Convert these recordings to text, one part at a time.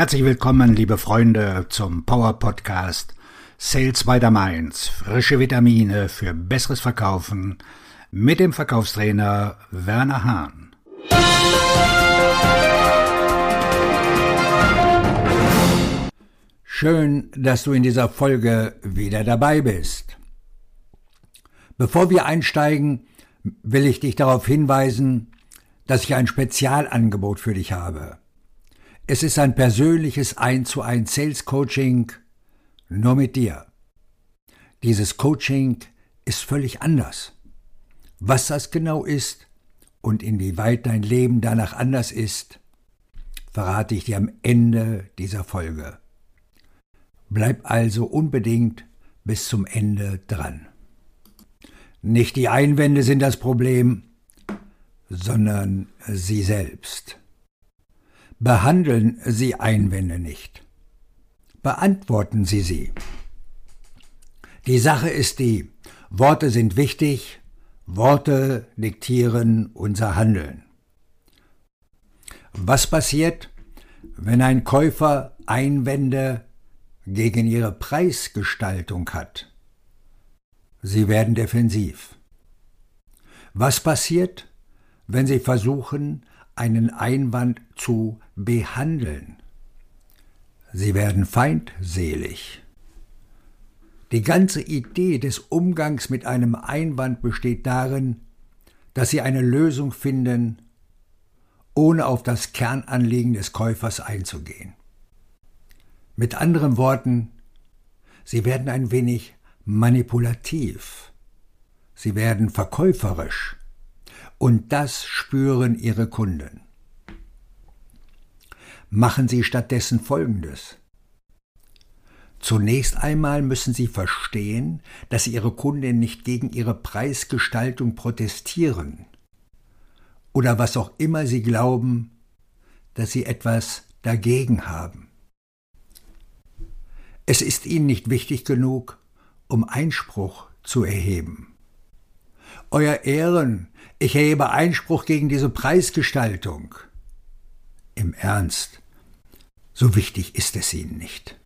Herzlich willkommen, liebe Freunde, zum Power Podcast Sales by the Mainz. Frische Vitamine für besseres Verkaufen mit dem Verkaufstrainer Werner Hahn. Schön, dass du in dieser Folge wieder dabei bist. Bevor wir einsteigen, will ich dich darauf hinweisen, dass ich ein Spezialangebot für dich habe. Es ist ein persönliches 1 zu 1 Sales Coaching nur mit dir. Dieses Coaching ist völlig anders. Was das genau ist und inwieweit dein Leben danach anders ist, verrate ich dir am Ende dieser Folge. Bleib also unbedingt bis zum Ende dran. Nicht die Einwände sind das Problem, sondern sie selbst. Behandeln Sie Einwände nicht. Beantworten Sie sie. Die Sache ist die, Worte sind wichtig, Worte diktieren unser Handeln. Was passiert, wenn ein Käufer Einwände gegen ihre Preisgestaltung hat. Sie werden defensiv. Was passiert, wenn Sie versuchen, einen Einwand zu behandeln? Sie werden feindselig. Die ganze Idee des Umgangs mit einem Einwand besteht darin, dass Sie eine Lösung finden, ohne auf das Kernanliegen des Käufers einzugehen. Mit anderen Worten, sie werden ein wenig manipulativ, sie werden verkäuferisch, und das spüren ihre Kunden. Machen Sie stattdessen Folgendes. Zunächst einmal müssen Sie verstehen, dass Ihre Kunden nicht gegen Ihre Preisgestaltung protestieren oder was auch immer Sie glauben, dass Sie etwas dagegen haben. Es ist ihnen nicht wichtig genug, um Einspruch zu erheben. Euer Ehren, ich erhebe Einspruch gegen diese Preisgestaltung. Im Ernst, so wichtig ist es ihnen nicht.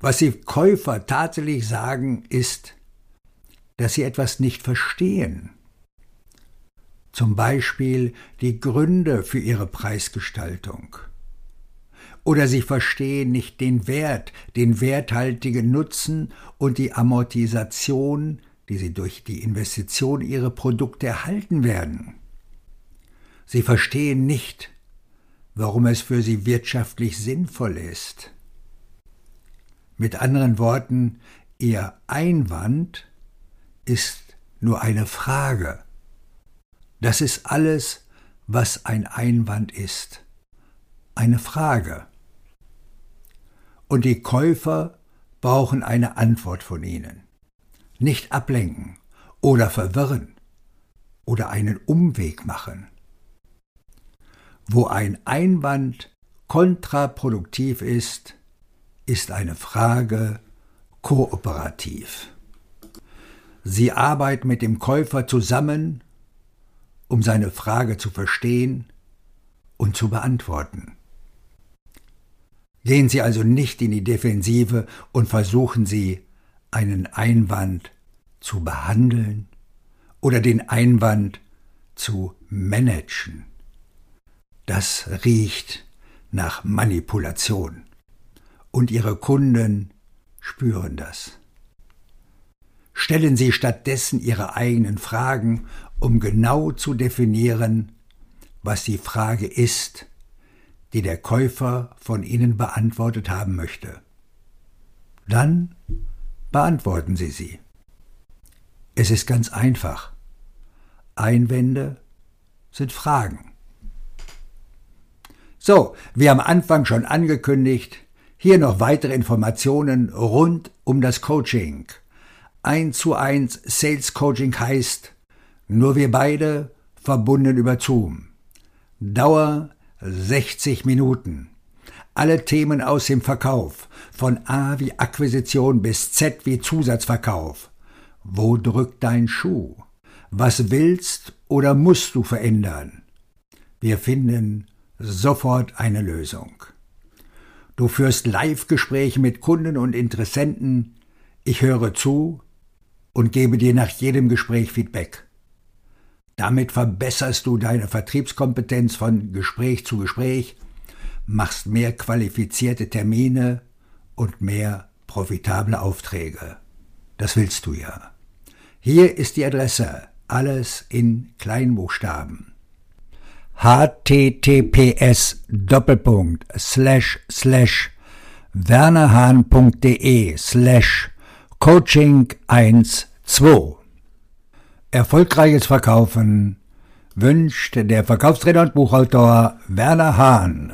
Was die Käufer tatsächlich sagen, ist, dass sie etwas nicht verstehen. Zum Beispiel die Gründe für ihre Preisgestaltung oder sie verstehen nicht den Wert, den werthaltigen Nutzen und die Amortisation, die sie durch die Investition ihrer Produkte erhalten werden. Sie verstehen nicht, warum es für sie wirtschaftlich sinnvoll ist. Mit anderen Worten, ihr Einwand ist nur eine Frage. Das ist alles, was ein Einwand ist. Eine Frage und die Käufer brauchen eine Antwort von ihnen. Nicht ablenken oder verwirren oder einen Umweg machen. Wo ein Einwand kontraproduktiv ist, ist eine Frage kooperativ. Sie arbeiten mit dem Käufer zusammen, um seine Frage zu verstehen und zu beantworten. Gehen Sie also nicht in die Defensive und versuchen Sie, einen Einwand zu behandeln oder den Einwand zu managen. Das riecht nach Manipulation. Und Ihre Kunden spüren das. Stellen Sie stattdessen Ihre eigenen Fragen, um genau zu definieren, was die Frage ist die der Käufer von Ihnen beantwortet haben möchte. Dann beantworten Sie sie. Es ist ganz einfach. Einwände sind Fragen. So, wie am Anfang schon angekündigt, hier noch weitere Informationen rund um das Coaching. 1 zu 1 Sales Coaching heißt, nur wir beide verbunden über Zoom. Dauer 60 Minuten. Alle Themen aus dem Verkauf, von A wie Akquisition bis Z wie Zusatzverkauf. Wo drückt dein Schuh? Was willst oder musst du verändern? Wir finden sofort eine Lösung. Du führst Live-Gespräche mit Kunden und Interessenten. Ich höre zu und gebe dir nach jedem Gespräch Feedback. Damit verbesserst du deine Vertriebskompetenz von Gespräch zu Gespräch, machst mehr qualifizierte Termine und mehr profitable Aufträge. Das willst du ja. Hier ist die Adresse, alles in Kleinbuchstaben https Doppelpunkt slash slash wernerhahn.de slash coaching 12 Erfolgreiches Verkaufen wünscht der Verkaufstrainer und Buchautor Werner Hahn.